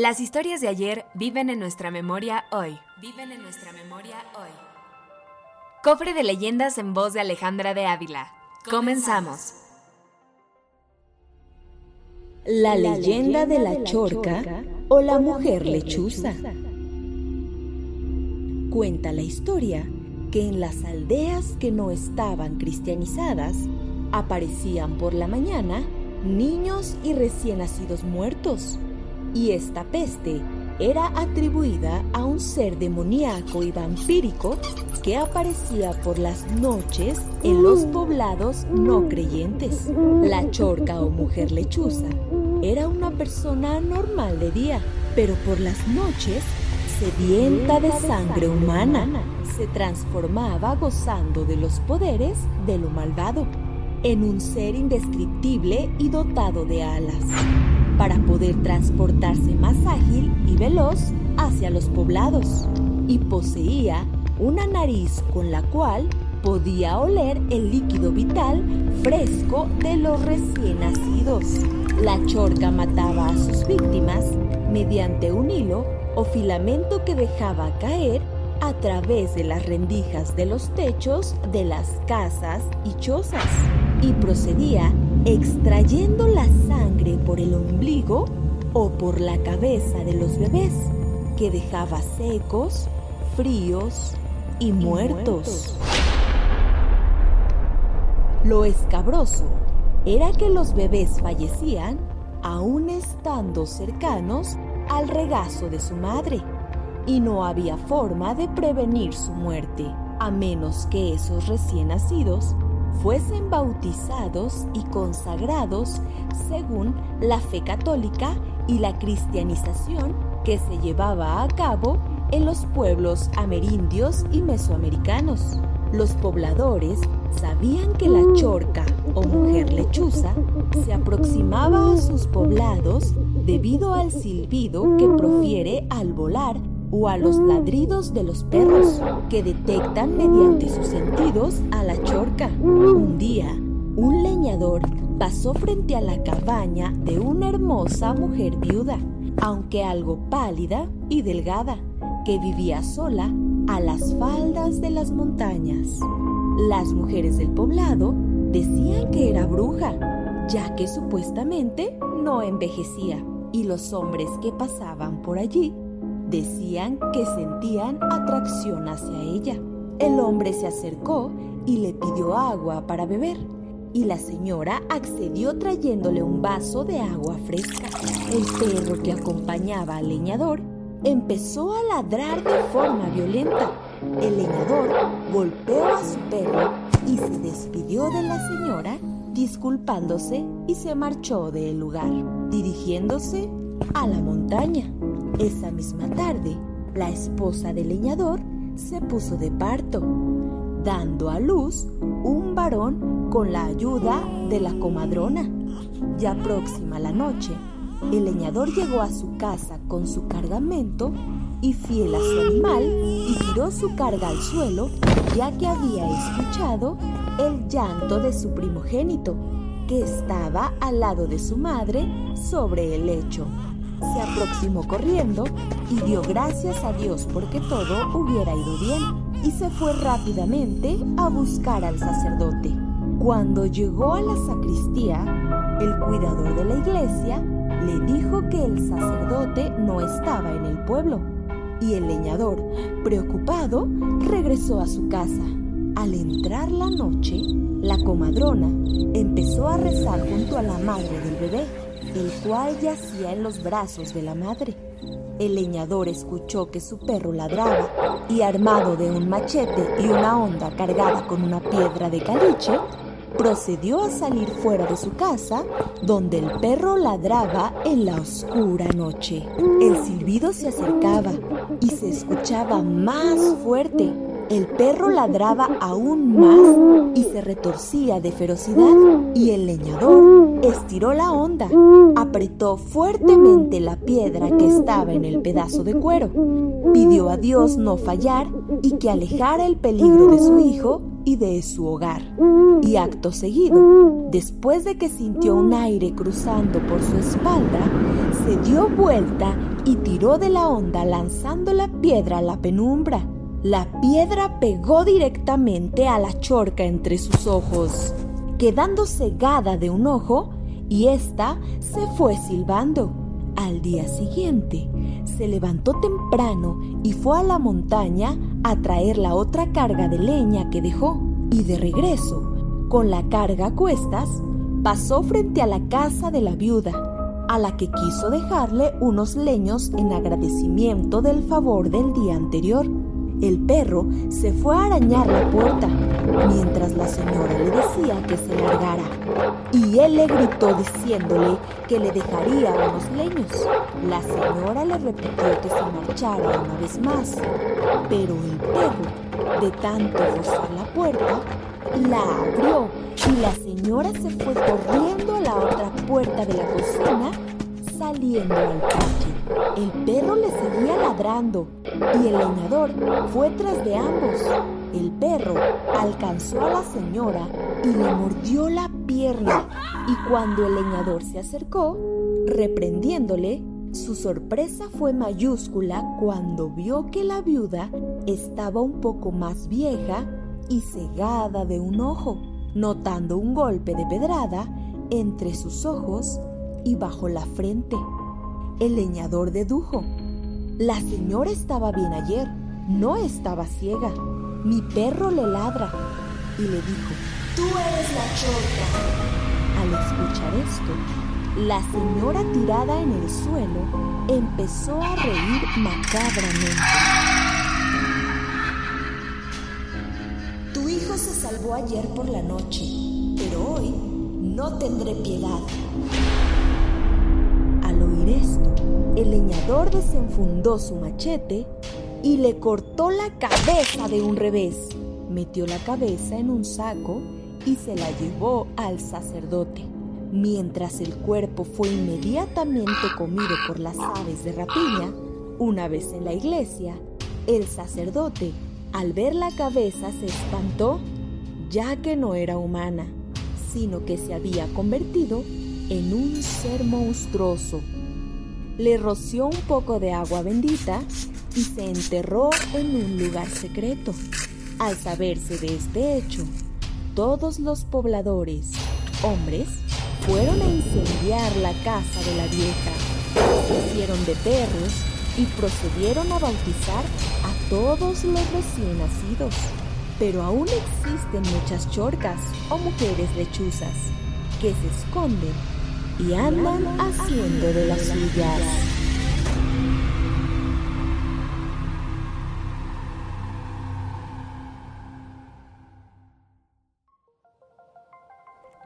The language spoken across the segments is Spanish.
Las historias de ayer viven en nuestra memoria hoy. Viven en nuestra memoria hoy. Cofre de leyendas en voz de Alejandra de Ávila. Comenzamos. La leyenda de la chorca o la mujer lechuza. Cuenta la historia que en las aldeas que no estaban cristianizadas aparecían por la mañana niños y recién nacidos muertos, y esta peste era atribuida a un ser demoníaco y vampírico que aparecía por las noches en los poblados no creyentes. La chorca o mujer lechuza era una persona normal de día, pero por las noches sedienta de sangre humana, se transformaba gozando de los poderes de lo malvado en un ser indescriptible y dotado de alas para poder transportarse más ágil y veloz hacia los poblados, y poseía una nariz con la cual podía oler el líquido vital fresco de los recién nacidos. La chorca mataba a sus víctimas mediante un hilo o filamento que dejaba caer a través de las rendijas de los techos de las casas y chozas y procedía extrayendo la sangre por el ombligo o por la cabeza de los bebés, que dejaba secos, fríos y muertos. Lo escabroso era que los bebés fallecían aún estando cercanos al regazo de su madre y no había forma de prevenir su muerte, a menos que esos recién nacidos fuesen bautizados y consagrados según la fe católica y la cristianización que se llevaba a cabo en los pueblos amerindios y mesoamericanos. Los pobladores sabían que la chorca o mujer lechuza se aproximaba a sus poblados debido al silbido que profiere al volar o a los ladridos de los perros que detectan mediante sus sentidos a la chorca. Un día, un leñador pasó frente a la cabaña de una hermosa mujer viuda, aunque algo pálida y delgada, que vivía sola a las faldas de las montañas. Las mujeres del poblado decían que era bruja, ya que supuestamente no envejecía, y los hombres que pasaban por allí decían que sentían atracción hacia ella. El hombre se acercó y le pidió agua para beber, y la señora accedió trayéndole un vaso de agua fresca. El perro que acompañaba al leñador empezó a ladrar de forma violenta. El leñador golpeó a su perro y se despidió de la señora, disculpándose y se marchó del lugar, dirigiéndose a la montaña. Esa misma tarde, la esposa del leñador se puso de parto, dando a luz un varón con la ayuda de la comadrona. Ya próxima la noche, el leñador llegó a su casa con su cargamento y fiel a su animal y tiró su carga al suelo ya que había escuchado el llanto de su primogénito que estaba al lado de su madre sobre el lecho se aproximó corriendo y dio gracias a Dios porque todo hubiera ido bien y se fue rápidamente a buscar al sacerdote. Cuando llegó a la sacristía, el cuidador de la iglesia le dijo que el sacerdote no estaba en el pueblo y el leñador, preocupado, regresó a su casa. Al entrar la noche, la comadrona empezó a rezar junto a la madre del bebé el cual yacía en los brazos de la madre. El leñador escuchó que su perro ladraba y armado de un machete y una honda cargada con una piedra de caliche, procedió a salir fuera de su casa, donde el perro ladraba en la oscura noche. El silbido se acercaba y se escuchaba más fuerte. El perro ladraba aún más y se retorcía de ferocidad y el leñador estiró la onda, apretó fuertemente la piedra que estaba en el pedazo de cuero, pidió a Dios no fallar y que alejara el peligro de su hijo y de su hogar. Y acto seguido, después de que sintió un aire cruzando por su espalda, se dio vuelta y tiró de la onda lanzando la piedra a la penumbra. La piedra pegó directamente a la chorca entre sus ojos, quedando cegada de un ojo, y ésta se fue silbando. Al día siguiente, se levantó temprano y fue a la montaña a traer la otra carga de leña que dejó. Y de regreso, con la carga a cuestas, pasó frente a la casa de la viuda, a la que quiso dejarle unos leños en agradecimiento del favor del día anterior. El perro se fue a arañar la puerta, mientras la señora le decía que se largara. Y él le gritó diciéndole que le dejaría unos leños. La señora le repitió que se marchara una vez más, pero el perro, de tanto forzar la puerta, la abrió y la señora se fue corriendo a la otra puerta de la cocina, saliendo al patio. El perro le seguía ladrando y el leñador fue tras de ambos. El perro alcanzó a la señora y le mordió la pierna y cuando el leñador se acercó, reprendiéndole, su sorpresa fue mayúscula cuando vio que la viuda estaba un poco más vieja y cegada de un ojo, notando un golpe de pedrada entre sus ojos y bajo la frente. El leñador dedujo. La señora estaba bien ayer, no estaba ciega. Mi perro le ladra. Y le dijo, tú eres la chorca. Al escuchar esto, la señora tirada en el suelo empezó a reír macabramente. Tu hijo se salvó ayer por la noche, pero hoy no tendré piedad. Al oír esto, el leñador desenfundó su machete y le cortó la cabeza de un revés. Metió la cabeza en un saco y se la llevó al sacerdote. Mientras el cuerpo fue inmediatamente comido por las aves de rapiña, una vez en la iglesia, el sacerdote, al ver la cabeza, se espantó, ya que no era humana, sino que se había convertido en un ser monstruoso le roció un poco de agua bendita y se enterró en un lugar secreto. Al saberse de este hecho, todos los pobladores, hombres, fueron a incendiar la casa de la vieja, se hicieron de perros y procedieron a bautizar a todos los recién nacidos. Pero aún existen muchas chorcas o mujeres lechuzas que se esconden y andan haciendo de las suyas.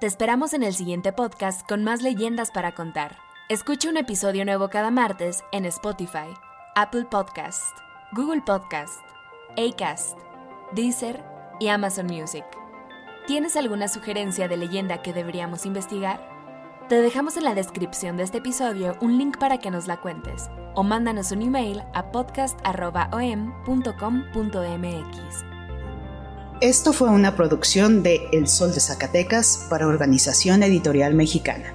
Te esperamos en el siguiente podcast con más leyendas para contar. Escucha un episodio nuevo cada martes en Spotify, Apple Podcast, Google Podcast, Acast, Deezer y Amazon Music. ¿Tienes alguna sugerencia de leyenda que deberíamos investigar? Te dejamos en la descripción de este episodio un link para que nos la cuentes o mándanos un email a podcast.om.com.mx. Esto fue una producción de El Sol de Zacatecas para Organización Editorial Mexicana.